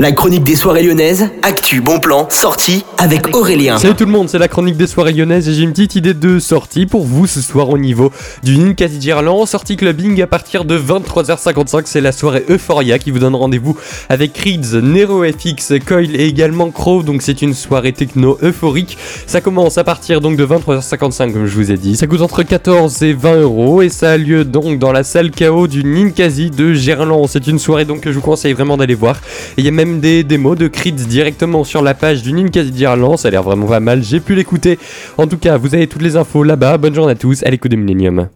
La chronique des soirées lyonnaises, actu, bon plan, sortie avec Aurélien. Salut tout le monde, c'est la chronique des soirées lyonnaises et j'ai une petite idée de sortie pour vous ce soir au niveau du Ninkasi Gerland. Sortie clubbing à partir de 23h55, c'est la soirée Euphoria qui vous donne rendez-vous avec Creeds, Nero FX, Coil et également Crow. Donc c'est une soirée techno euphorique. Ça commence à partir donc de 23h55 comme je vous ai dit. Ça coûte entre 14 et 20 euros et ça a lieu donc dans la salle KO du Ninkasi de Gerland. C'est une soirée donc que je vous conseille vraiment d'aller voir. Et il y a même des démos de Creeds directement sur la page du Ninkasi d'Irlande. Ça a l'air vraiment pas mal. J'ai pu l'écouter. En tout cas, vous avez toutes les infos là-bas. Bonne journée à tous. À l'écoute de Millennium.